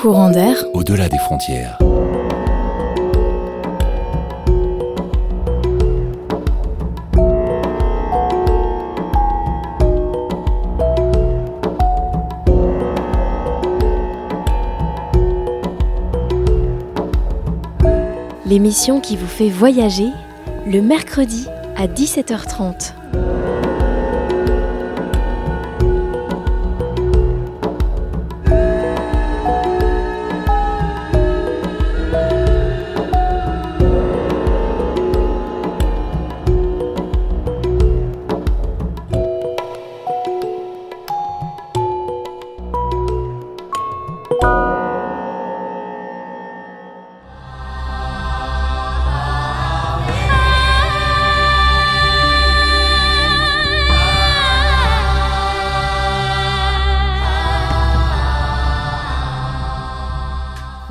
Courant d'air. Au-delà des frontières. L'émission qui vous fait voyager le mercredi à 17h30.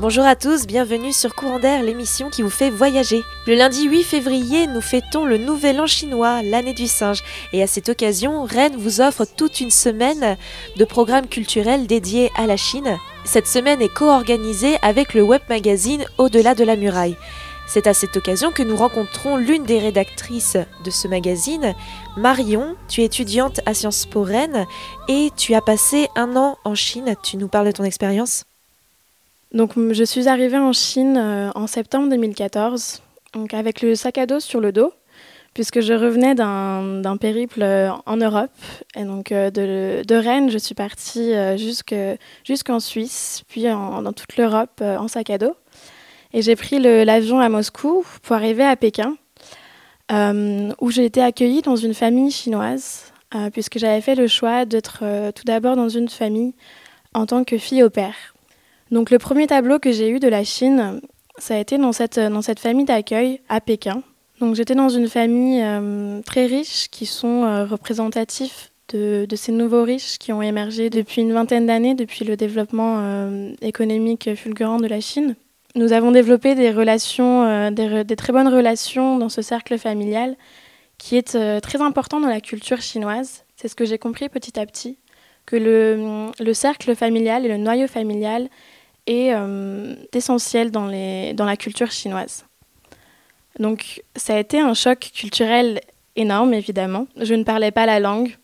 Bonjour à tous, bienvenue sur Courant d'air, l'émission qui vous fait voyager. Le lundi 8 février, nous fêtons le Nouvel An chinois, l'année du singe. Et à cette occasion, Rennes vous offre toute une semaine de programmes culturels dédiés à la Chine. Cette semaine est co-organisée avec le web magazine Au-delà de la muraille. C'est à cette occasion que nous rencontrons l'une des rédactrices de ce magazine, Marion. Tu es étudiante à Sciences Po Rennes et tu as passé un an en Chine. Tu nous parles de ton expérience? Donc, je suis arrivée en Chine euh, en septembre 2014, donc avec le sac à dos sur le dos, puisque je revenais d'un périple euh, en Europe. Et donc, euh, de, Rennes, je suis partie jusqu'en Suisse, puis dans toute l'Europe en sac à dos. Et j'ai pris l'avion à Moscou pour arriver à Pékin, où j'ai été accueillie dans une famille chinoise, puisque j'avais fait le choix d'être tout d'abord dans une famille en tant que fille au père. Donc le premier tableau que j'ai eu de la Chine, ça a été dans cette, dans cette famille d'accueil à Pékin. Donc j'étais dans une famille euh, très riche qui sont euh, représentatifs de, de, ces nouveaux riches qui ont émergé depuis une vingtaine d'années, depuis le développement euh, économique fulgurant de la Chine. Nous avons développé des relations, des, des, très bonnes relations dans ce cercle familial qui est très important dans la culture chinoise. C'est ce que j'ai compris petit à petit, que le, le cercle familial et le noyau familial est euh, dans, dans la culture chinoise. Donc ça a été un choc culturel énorme, évidemment. Je ne parlais pas la langue.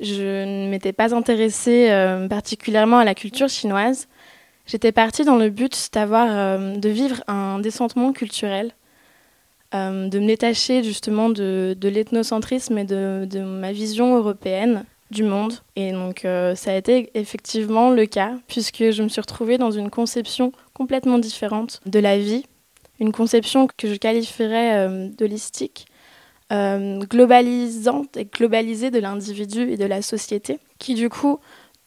Je ne m'étais pas intéressée euh, particulièrement à la culture chinoise. J'étais partie dans le but d'avoir, euh, de vivre un descendement culturel, de me détacher justement de, de l'ethnocentrisme et de, de, ma vision européenne du monde. Et donc euh, ça a été effectivement le cas, puisque je me suis retrouvée dans une conception complètement différente de la vie, une conception que je qualifierais euh, d'holistique, euh, globalisante et globalisée de l'individu et de la société, qui du coup,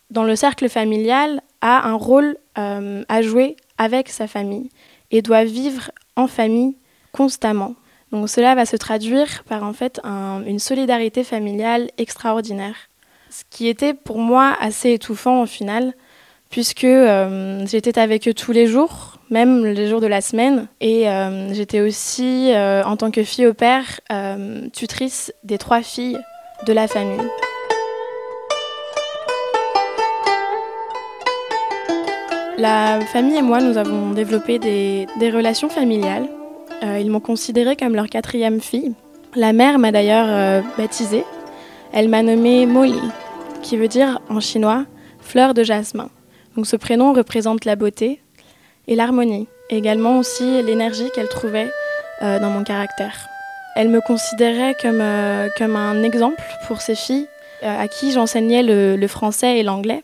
dans le cercle familial, a un rôle à jouer avec sa famille et doit vivre en famille constamment. Donc cela va se traduire par en fait une solidarité familiale extraordinaire ce qui était pour moi assez étouffant au final, puisque euh, j'étais avec eux tous les jours, même les jours de la semaine, et euh, j'étais aussi, euh, en tant que fille au père, tutrice des trois filles de la famille. La famille et moi, nous avons développé des, des relations familiales. ils m'ont considérée comme leur quatrième fille. La mère m'a d'ailleurs baptisée. Elle m'a nommée Molly, qui veut dire en chinois fleur de jasmin. Donc ce prénom représente la beauté et l'harmonie, et également aussi l'énergie qu'elle trouvait euh, dans mon caractère. Elle me considérait comme, euh, comme un exemple pour ses filles euh, à qui j'enseignais le, le, français et l'anglais.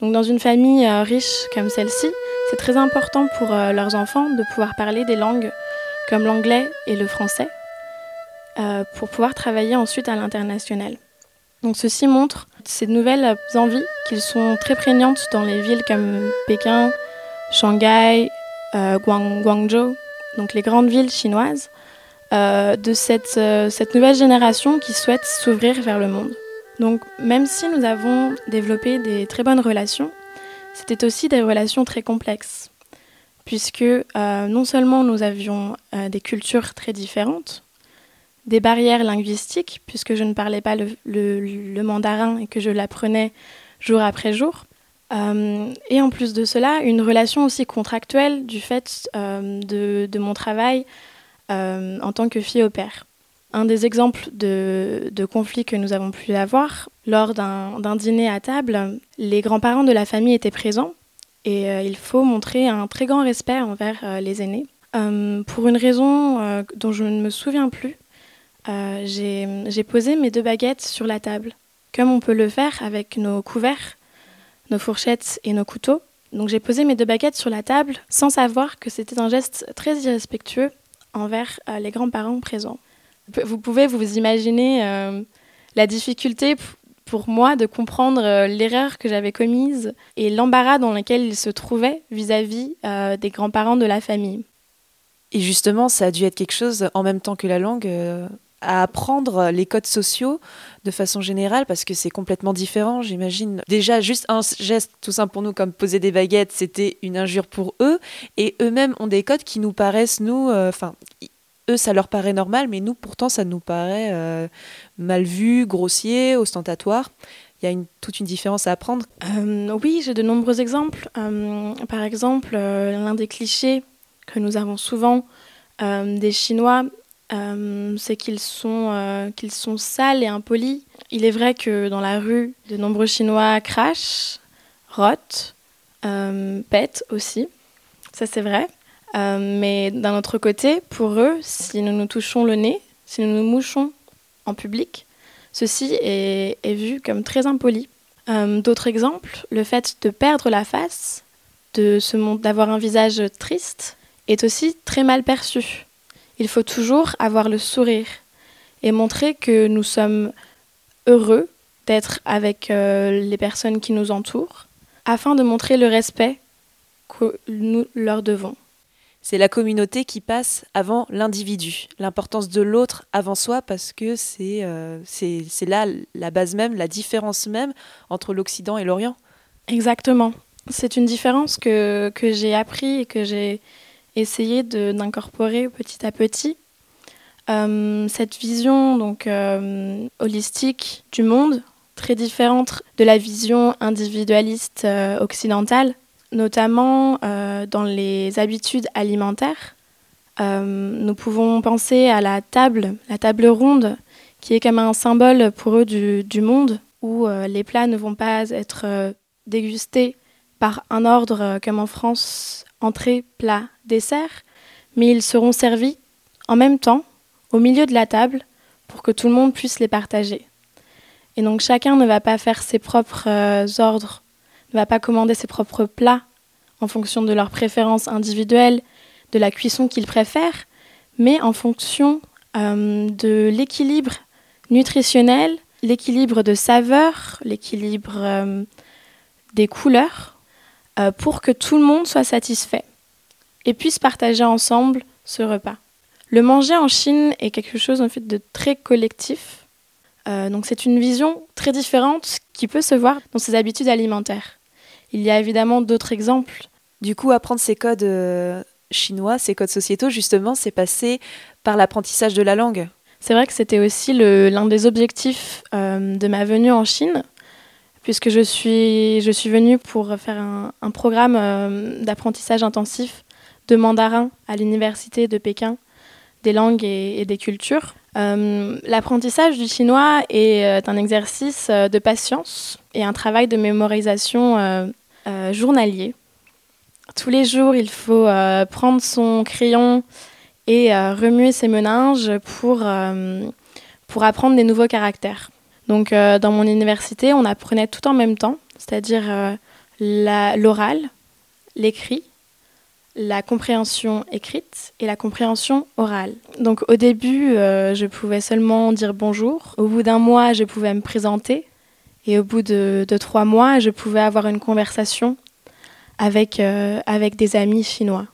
Donc dans une famille riche comme celle-ci, c'est très important pour leurs enfants de pouvoir parler des langues comme l'anglais et le français pour pouvoir travailler ensuite à l'international. Donc ceci montre ces nouvelles envies qui sont très prégnantes dans les villes comme Pékin, Shanghai, euh, Guang, Guangzhou, donc les grandes villes chinoises, euh, de cette, euh, cette nouvelle génération qui souhaite s'ouvrir vers le monde. Donc même si nous avons développé des très bonnes relations, c'était aussi des relations très complexes, puisque non seulement nous avions des cultures très différentes, des barrières linguistiques, puisque je ne parlais pas le, mandarin et que je l'apprenais jour après jour. et en plus de cela, une relation aussi contractuelle du fait de, de, mon travail en tant que fille au père. Un des exemples de, de, conflits que nous avons pu avoir, lors d'un dîner à table, les grands-parents de la famille étaient présents et il faut montrer un très grand respect envers les aînés. pour une raison dont je ne me souviens plus, euh, j'ai posé mes deux baguettes sur la table, comme on peut le faire avec nos couverts, nos fourchettes et nos couteaux. Donc j'ai posé mes deux baguettes sur la table sans savoir que c'était un geste très irrespectueux envers euh, les grands-parents présents. Vous pouvez vous imaginer euh, la difficulté pour moi de comprendre l'erreur que j'avais commise et l'embarras dans lequel ils se trouvaient vis-à-vis -vis, des grands-parents de la famille. Et justement, ça a dû être quelque chose en même temps que la langue à apprendre les codes sociaux de façon générale parce que c'est complètement différent, j'imagine. Déjà, juste un geste tout simple pour nous, comme poser des baguettes, c'était une injure pour eux. Et eux-mêmes ont des codes qui nous paraissent, nous, euh, enfin, eux, ça leur paraît normal, mais nous, pourtant, ça nous paraît euh, mal vu, grossier, ostentatoire. Il y a une, toute une différence à apprendre. Euh, oui, j'ai de nombreux exemples. par exemple, l'un des clichés que nous avons souvent des Chinois euh, c'est qu'ils sont, euh, qu'ils sont sales et impolis. Il est vrai que dans la rue, de nombreux Chinois crachent, rotent, euh, pètent aussi. Ça, c'est vrai. mais d'un autre côté, pour eux, si nous nous touchons le nez, si nous nous mouchons en public, ceci est, est vu comme très impoli. D'autres exemples, le fait de perdre la face, d'avoir un visage triste, est aussi très mal perçu il faut toujours avoir le sourire et montrer que nous sommes heureux d'être avec euh, les personnes qui nous entourent, afin de montrer le respect que nous leur devons. C'est la communauté qui passe avant l'individu, l'importance de l'autre avant soi, parce que c'est euh, c'est là la base même, la différence même entre l'Occident et l'Orient. Exactement. C'est une différence que, que j'ai appris et que j'ai essayer d'incorporer petit à petit euh, cette vision donc euh, holistique du monde, très différente de la vision individualiste euh, occidentale, notamment dans les habitudes alimentaires. nous pouvons penser à la table, la table ronde, qui est comme un symbole pour eux du, du monde, où les plats ne vont pas être dégustés par un ordre comme en France entrée, plat, dessert, mais ils seront servis en même temps au milieu de la table pour que tout le monde puisse les partager. Et donc chacun ne va pas faire ses propres euh, ordres, ne va pas commander ses propres plats en fonction de leurs préférences individuelles, de la cuisson qu'ils préfèrent, mais en fonction euh, de l'équilibre nutritionnel, l'équilibre de saveur, l'équilibre euh, des couleurs euh, pour que tout le monde soit satisfait et puisse partager ensemble ce repas. Le manger en Chine est quelque chose en fait de très collectif. Euh, donc c'est une vision très différente qui peut se voir dans ses habitudes alimentaires. Il y a évidemment d'autres exemples. Du coup, apprendre ces codes euh, chinois, ces codes sociétaux, justement, c'est passé par l'apprentissage de la langue. C'est vrai que c'était aussi l'un des objectifs de ma venue en Chine, puisque je suis, je suis venue pour faire un, programme euh, d'apprentissage intensif de mandarin à l'université de Pékin des langues et, des cultures. Euh, l'apprentissage du chinois est euh, un exercice de patience et un travail de mémorisation journalier. Tous les jours, il faut prendre son crayon et remuer ses meninges pour, pour apprendre des nouveaux caractères. Donc euh, dans mon université, on apprenait tout en même temps, c'est-à-dire euh, l'oral, l'écrit, la compréhension écrite et la compréhension orale. Donc au début, euh, je pouvais seulement dire bonjour. Au bout d'un mois, je pouvais me présenter. Et au bout de, trois mois, je pouvais avoir une conversation avec, avec des amis chinois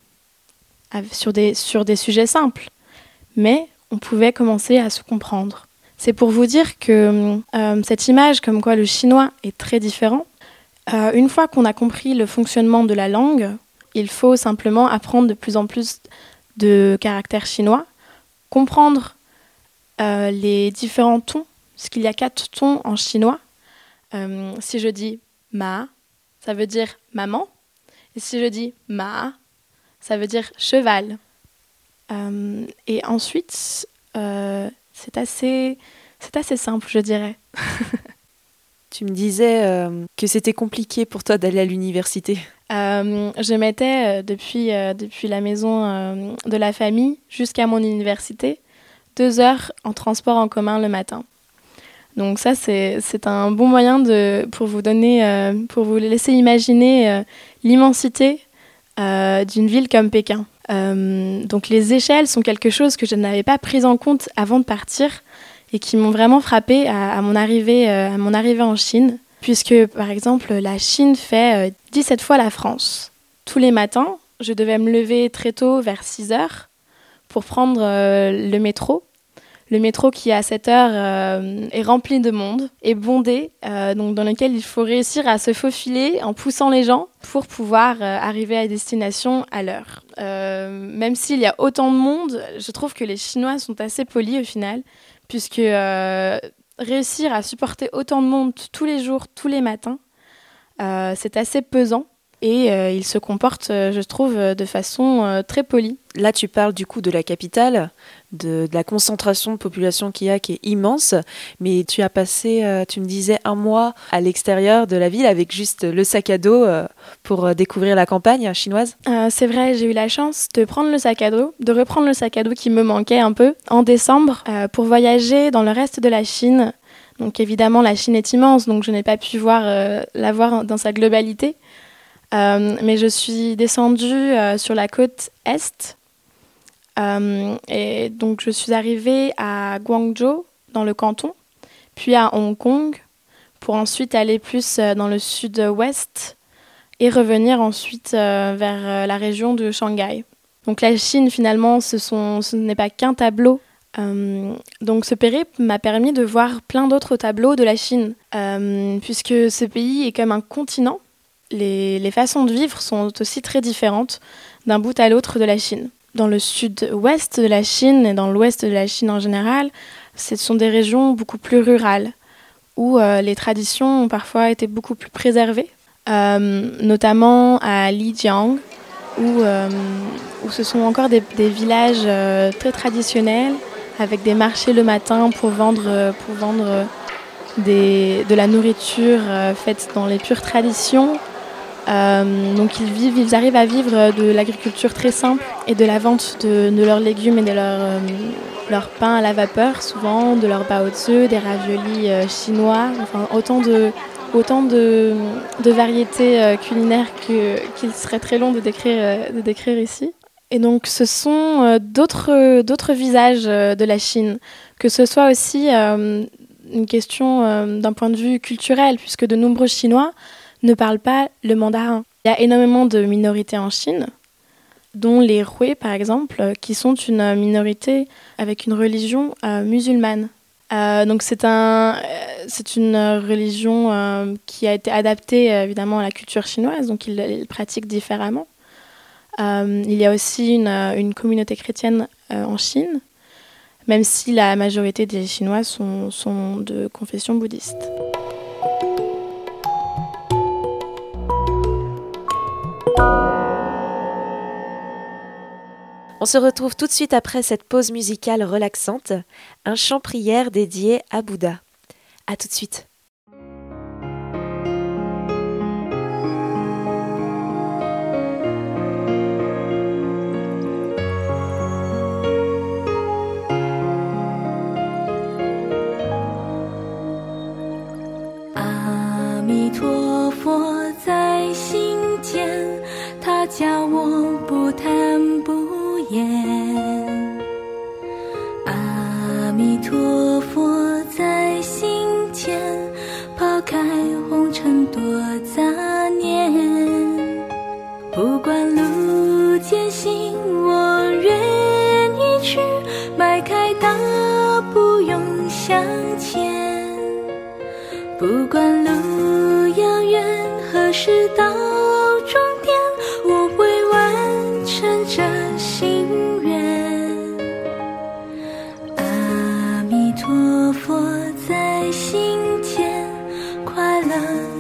sur des, sur des sujets simples. Mais on pouvait commencer à se comprendre. C'est pour vous dire que euh, cette image comme quoi le chinois est très différent, euh, une fois qu'on a compris le fonctionnement de la langue, il faut simplement apprendre de plus en plus de caractères chinois, comprendre euh, les différents tons, parce qu'il y a quatre tons en chinois. si je dis ma, ça veut dire maman. Et si je dis ma, ça veut dire cheval. Et ensuite, c'est assez, c'est assez simple, je dirais. tu me disais que c'était compliqué pour toi d'aller à l'université. je mettais depuis, depuis la maison de la famille jusqu'à mon université deux heures en transport en commun le matin. Donc ça, c'est un bon moyen de, pour vous donner, euh, pour vous laisser imaginer euh, l'immensité euh, d'une ville comme Pékin. Donc les échelles sont quelque chose que je n'avais pas pris en compte avant de partir et qui m'ont vraiment frappé à, mon arrivée, à mon arrivée en Chine, puisque par exemple la Chine fait 17 fois la France. Tous les matins, je devais me lever très tôt, vers 6 heures, pour prendre le métro le métro qui à cette heure euh, est rempli de monde, est bondé, euh, dans lequel il faut réussir à se faufiler en poussant les gens pour pouvoir euh, arriver à destination à l'heure. même s'il y a autant de monde, je trouve que les Chinois sont assez polis au final, puisque réussir à supporter autant de monde tous les jours, tous les matins, c'est assez pesant. Et ils se comportent, je trouve, de façon très polie. Là, tu parles du coup de la capitale de, la concentration de population qu'il y a qui est immense. Mais tu as passé, euh, tu me disais, un mois à l'extérieur de la ville avec juste le sac à dos euh, pour euh, découvrir la campagne chinoise. c'est vrai, j'ai eu la chance de prendre le sac à dos, de reprendre le sac à dos qui me manquait un peu en décembre pour voyager dans le reste de la Chine. Donc évidemment, la Chine est immense, donc je n'ai pas pu voir, la voir dans sa globalité. Mais je suis descendue sur la côte est, euh, et donc je suis arrivée à Guangzhou, dans le canton, puis à Hong Kong, pour ensuite aller plus euh, dans le sud-ouest et revenir ensuite euh, vers la région de Shanghai. Donc la Chine, finalement, ce n'est pas qu'un tableau. donc ce périple m'a permis de voir plein d'autres tableaux de la Chine, puisque ce pays est comme un continent. Les, façons de vivre sont aussi très différentes d'un bout à l'autre de la Chine. Dans le sud-ouest de la Chine et dans l'ouest de la Chine en général, ce sont des régions beaucoup plus rurales, où euh, les traditions ont parfois été beaucoup plus préservées, euh, notamment à Lijiang, où, euh, où ce sont encore des, villages très traditionnels, avec des marchés le matin pour vendre, pour vendre de la nourriture faite dans les pures traditions, donc ils, vivent, ils arrivent à vivre de l'agriculture très simple et de la vente de, leurs légumes et de leur, euh, leur, pain à la vapeur, souvent de leur baozi, des raviolis euh, chinois, enfin autant de, autant de, variétés culinaires qu'il serait très long de décrire, de décrire ici. Et donc ce sont d'autres visages de la Chine, que ce soit aussi une question d'un point de vue culturel, puisque de nombreux Chinois ne parlent pas le mandarin. Il y a énormément de minorités en Chine, dont les Hui par exemple, qui sont une minorité avec une religion euh, musulmane. Euh, donc c'est un, euh, une religion qui a été adaptée évidemment à la culture chinoise, donc ils, pratiquent différemment. il y a aussi une, communauté chrétienne en Chine, même si la majorité des Chinois sont de confession bouddhiste. On se retrouve tout de suite après cette pause musicale relaxante, un chant prière dédié à Bouddha. A tout de suite. 난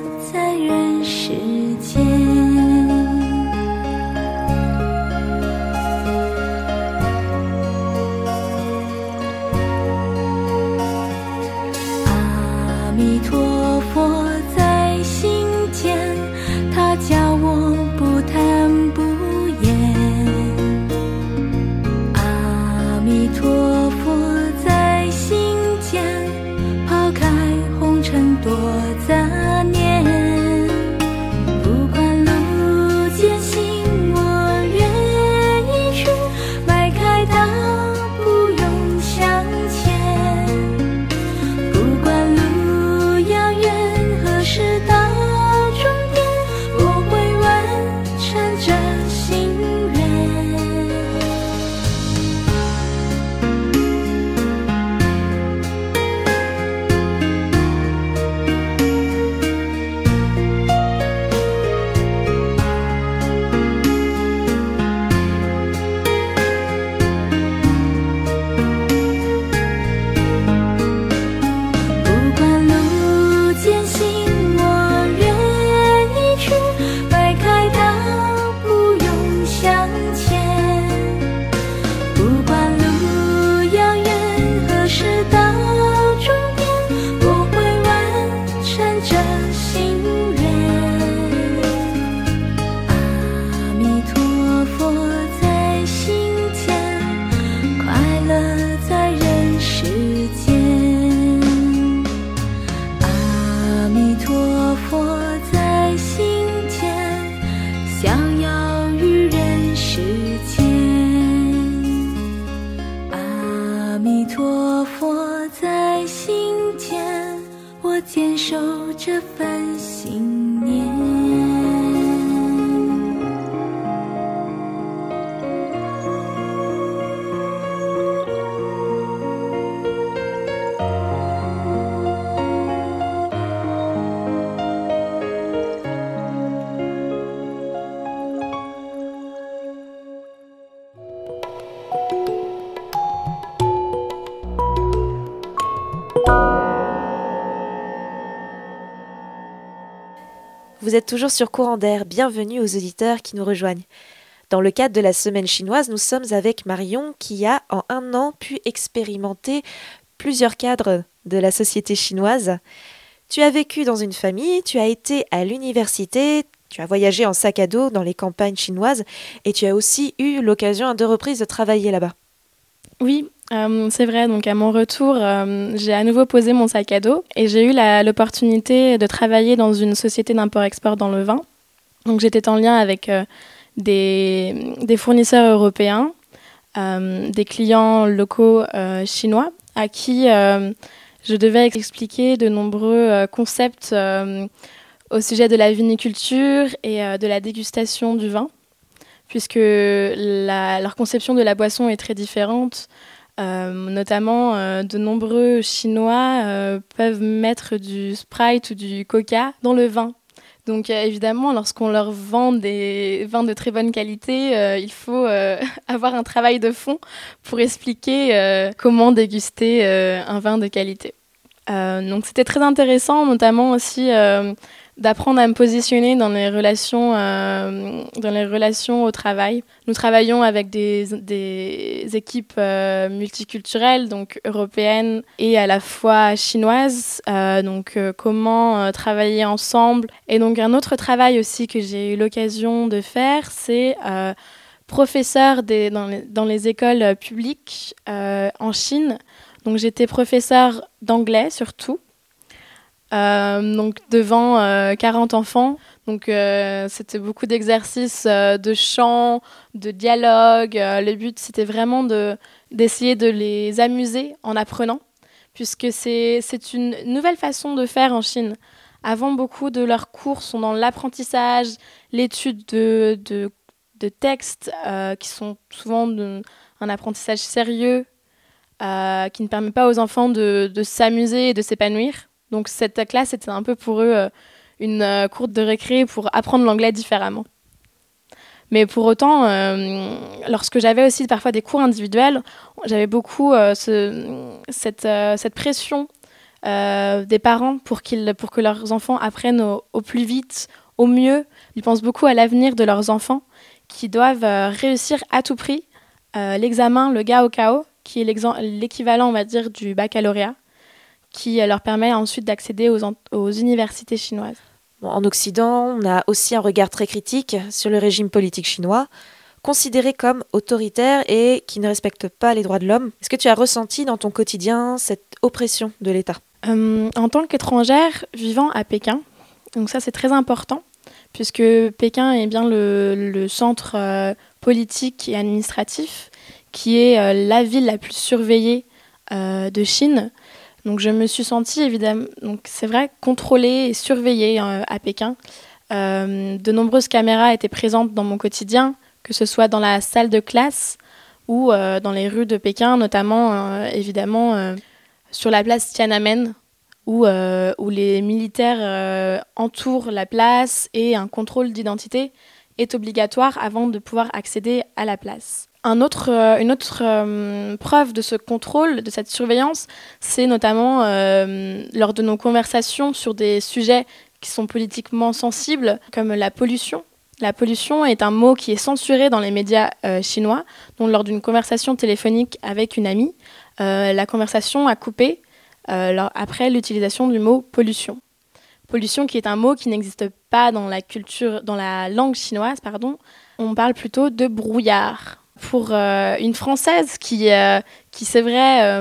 坚守这份心。Êtes toujours sur Courant d'air, bienvenue aux auditeurs qui nous rejoignent. Dans le cadre de la semaine chinoise, nous sommes avec Marion qui a en un an pu expérimenter plusieurs cadres de la société chinoise. Tu as vécu dans une famille, tu as été à l'université, tu as voyagé en sac à dos dans les campagnes chinoises et tu as aussi eu l'occasion à deux reprises de travailler là-bas. Oui, euh, c'est vrai, donc à mon retour, euh, j'ai à nouveau posé mon sac à dos et j'ai eu l'opportunité de travailler dans une société d'import-export dans le vin. Donc j'étais en lien avec euh, des, des, fournisseurs européens, des clients locaux chinois à qui je devais expliquer de nombreux concepts au sujet de la viniculture et de la dégustation du vin, puisque leur conception de la boisson est très différente. Euh, notamment, euh, de nombreux Chinois euh, peuvent mettre du Sprite ou du Coca dans le vin. Donc évidemment, lorsqu'on leur vend des vins de très bonne qualité, il faut avoir un travail de fond pour expliquer comment déguster un vin de qualité. Donc c'était très intéressant, notamment aussi d'apprendre à me positionner dans les relations, euh, dans les relations au travail. Nous travaillons avec des, équipes euh, multiculturelles, donc européennes et à la fois chinoises. Euh, donc comment travailler ensemble. Et donc un autre travail aussi que j'ai eu l'occasion de faire, c'est professeur dans, les, écoles publiques en Chine. Donc j'étais professeur d'anglais surtout. Euh, donc devant 40 euh, enfants. Donc euh, c'était beaucoup d'exercices de chant, de dialogue. le but c'était vraiment de, d'essayer de les amuser en apprenant, puisque c'est, c'est une nouvelle façon de faire en Chine. Avant, beaucoup de leurs cours sont dans l'apprentissage, l'étude de, de, de textes qui sont souvent un apprentissage sérieux qui ne permet pas aux enfants de, s'amuser et de s'épanouir. Donc cette classe était un peu pour eux euh, une euh, courte de récré pour apprendre l'anglais différemment. Mais pour autant, euh, lorsque j'avais aussi parfois des cours individuels, j'avais beaucoup cette, pression des parents pour, qu'ils, pour que leurs enfants apprennent au, plus vite, au mieux. Ils pensent beaucoup à l'avenir de leurs enfants qui doivent réussir à tout prix l'examen, le Gaokao, qui est l'équivalent, on va dire, du baccalauréat, qui leur permet ensuite d'accéder aux, aux universités chinoises. En Occident, on a aussi un regard très critique sur le régime politique chinois considéré comme autoritaire et qui ne respecte pas les droits de l'homme. Est-ce que tu as ressenti dans ton quotidien cette oppression de l'État? Euh, En tant qu'étrangère vivant à Pékin, donc ça c'est très important, puisque Pékin est bien le, centre euh, politique et administratif, qui est euh, la ville la plus surveillée de Chine. Donc je me suis sentie évidemment, donc c'est vrai, contrôlée et surveillée à Pékin. de nombreuses caméras étaient présentes dans mon quotidien, que ce soit dans la salle de classe ou euh, dans les rues de Pékin, notamment euh, évidemment euh, sur la place Tiananmen, où, où les militaires entourent la place et un contrôle d'identité est obligatoire avant de pouvoir accéder à la place. Autre, une autre preuve de ce contrôle, de cette surveillance, c'est notamment lors de nos conversations sur des sujets qui sont politiquement sensibles, comme la pollution la pollution est un mot qui est censuré dans les médias euh, chinois, dont lors d'une conversation téléphonique avec une amie, euh, la conversation a coupé euh, après l'utilisation du mot pollution. Pollution qui est un mot qui n'existe pas dans la culture, dans la langue chinoise, pardon. On parle plutôt de brouillard. Pour une Française qui, qui c'est vrai,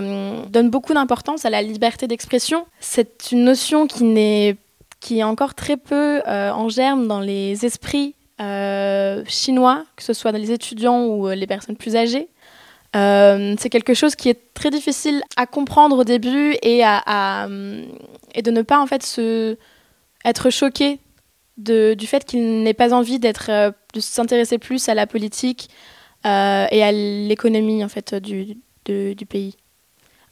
donne beaucoup d'importance à la liberté d'expression, c'est une notion qui, n'est, qui est encore très peu en germe dans les esprits euh, chinois, que ce soit dans les étudiants ou euh, les personnes plus âgées. Euh, c'est quelque chose qui est très difficile à comprendre au début et, à, et de ne pas en fait se, être choqué du fait qu'il n'ait pas envie d'être, de s'intéresser plus à la politique et à l'économie en fait du, du pays.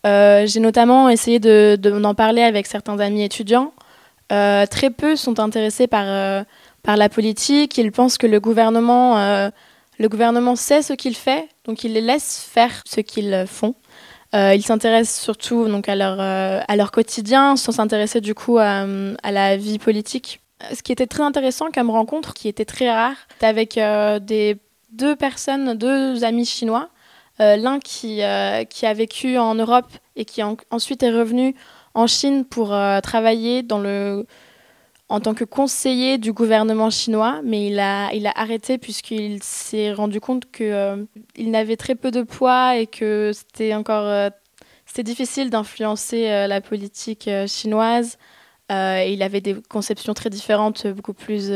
j'ai notamment essayé de, d'en parler avec certains amis étudiants. très peu sont intéressés par par la politique. Ils pensent que le gouvernement, euh, le gouvernement sait ce qu'il fait, donc il les laisse faire ce qu'ils font. Euh, ils s'intéressent surtout donc, à, leur, euh, à leur quotidien, sans s'intéresser du coup à, la vie politique. Ce qui était très intéressant comme rencontre, qui était très rare, avec des, deux personnes, deux amis chinois. L'un qui, qui a vécu en Europe et qui ensuite est revenu en Chine pour travailler dans le en tant que conseiller du gouvernement chinois, mais il a, arrêté puisqu'il s'est rendu compte qu'il euh, il n'avait très peu de poids et que c'était encore euh, difficile d'influencer euh, la politique chinoise. il avait des conceptions très différentes, beaucoup plus,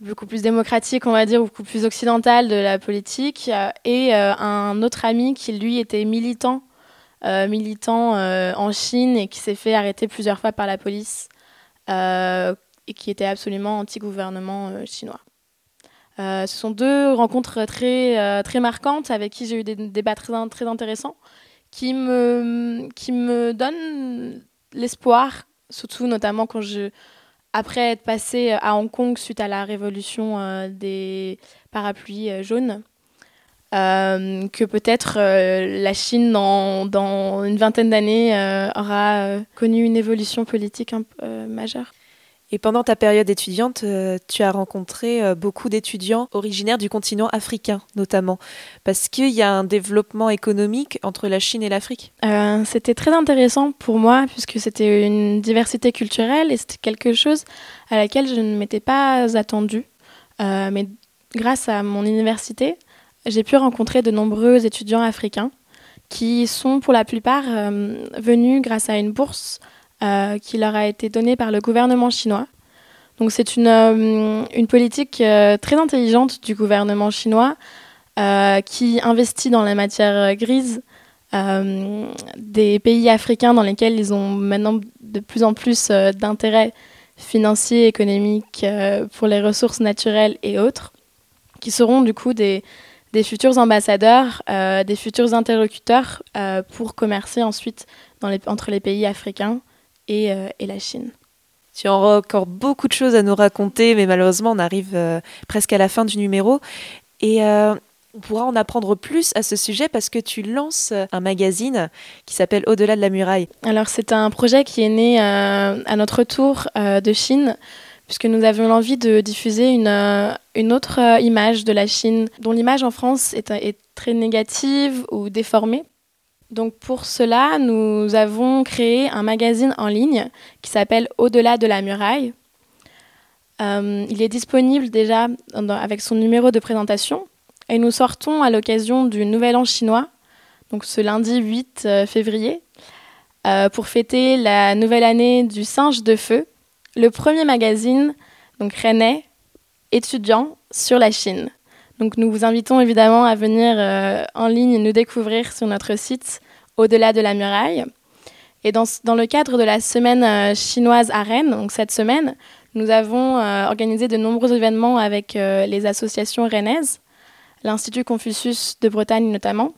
beaucoup plus démocratiques, on va dire, beaucoup plus occidentales de la politique. et un autre ami qui, lui, était militant, militant en Chine et qui s'est fait arrêter plusieurs fois par la police. Euh, et qui était absolument anti-gouvernement euh, chinois. Euh, ce sont deux rencontres très, très marquantes avec qui j'ai eu des débats très, très intéressants qui me, qui me donnent l'espoir, surtout notamment quand je, après être passé à Hong Kong suite à la révolution des parapluies jaunes, que peut-être la Chine, dans, dans, une vingtaine d'années, aura connu une évolution politique majeure. Et pendant ta période étudiante, euh, tu as rencontré euh, beaucoup d'étudiants originaires du continent africain, notamment, parce qu'il y a un développement économique entre la Chine et l'Afrique. Euh, c'était très intéressant pour moi, puisque c'était une diversité culturelle et c'était quelque chose à laquelle je ne m'étais pas attendue. mais grâce à mon université, j'ai pu rencontrer de nombreux étudiants africains qui sont pour la plupart venus grâce à une bourse euh, qui leur a été donnée par le gouvernement chinois. Donc c'est une, euh, une politique euh, très intelligente du gouvernement chinois qui investit dans la matière grise des pays africains dans lesquels ils ont maintenant de plus en plus d'intérêts financiers, économiques pour les ressources naturelles et autres, qui seront du coup des, futurs ambassadeurs, des futurs interlocuteurs pour commercer ensuite entre les pays africains euh, et, la Chine. Tu as encore beaucoup de choses à nous raconter, mais malheureusement, on arrive euh, presque à la fin du numéro. Et euh, On pourra en apprendre plus à ce sujet parce que tu lances un magazine qui s'appelle Au-delà de la muraille. Alors c'est un projet qui est né à notre tour de Chine puisque nous avions l'envie de diffuser une, euh, une autre euh, image de la Chine, dont l'image en France est, est, très négative ou déformée. Donc pour cela, nous avons créé un magazine en ligne qui s'appelle Au-delà de la muraille. Euh, il est disponible déjà avec son numéro de présentation et nous sortons à l'occasion du Nouvel An chinois, donc ce lundi 8 février, pour fêter la nouvelle année du singe de feu, le premier magazine, donc Rennais, étudiant sur la Chine. Donc nous vous invitons évidemment à venir euh, en ligne nous découvrir sur notre site Au-delà de la muraille. Et dans, le cadre de la semaine euh, chinoise à Rennes, donc cette semaine, nous avons euh, organisé de nombreux événements avec les associations rennaises, l'Institut Confucius de Bretagne notamment.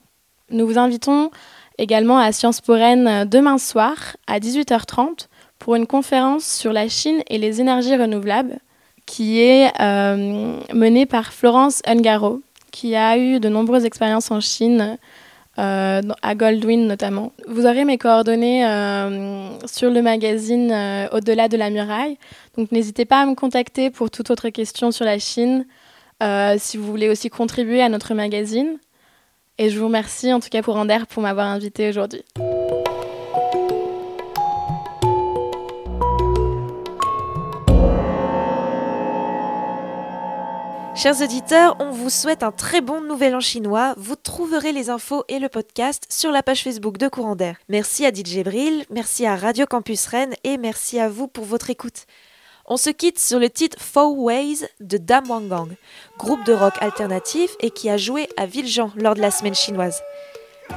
Nous vous invitons également à Sciences pour Rennes demain soir à 18h30 pour une conférence sur la Chine et les énergies renouvelables qui est euh, menée par Florence Ungaro, qui a eu de nombreuses expériences en Chine, euh, à Goldwyn notamment. Vous aurez mes coordonnées euh, sur le magazine Au-delà de la muraille, donc n'hésitez pas à me contacter pour toute autre question sur la Chine, si vous voulez aussi contribuer à notre magazine. Et je vous remercie en tout cas pour Ander pour m'avoir invité aujourd'hui. Chers auditeurs, on vous souhaite un très bon nouvel an chinois. Vous trouverez les infos et le podcast sur la page Facebook de Courant d'air. Merci à DJ Bril, merci à Radio Campus Rennes et merci à vous pour votre écoute. On se quitte sur le titre Four Ways de Dam Wangang, groupe de rock alternatif et qui a joué à Villejean lors de la semaine chinoise.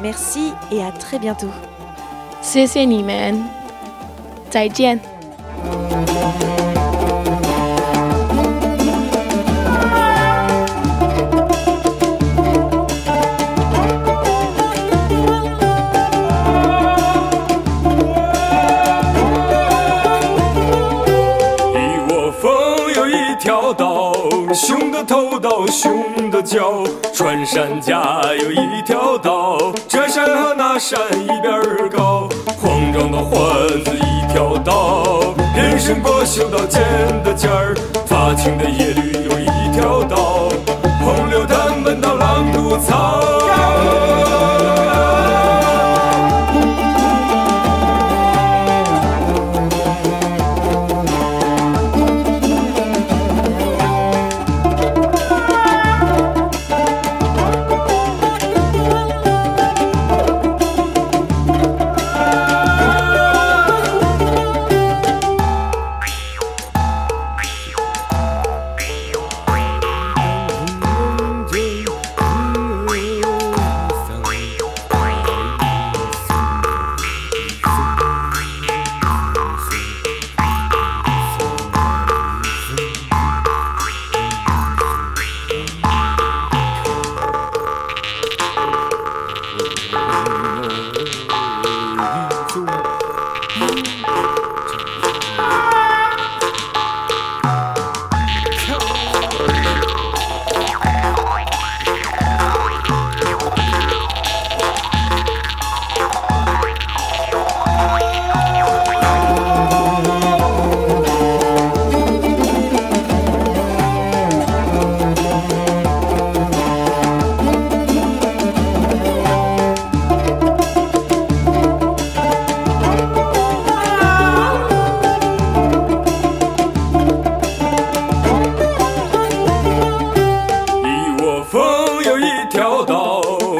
Merci et à très bientôt. 谢谢你们，再见。 熊的头到熊的脚，穿山甲有一条道，这山和那山一边高。慌张的环子一条道，人参果修到尖的尖儿。发青的野驴有一条道，红柳藤奔到狼毒草。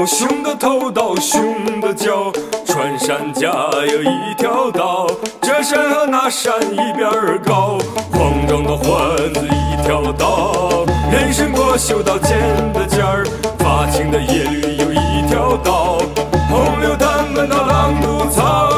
熊的头到熊的脚，穿山甲有一条道，这山和那山一边高，慌张的环子一条道，人参果修到尖的尖儿，发青的叶绿有一条道，红柳淡漫到狼毒草。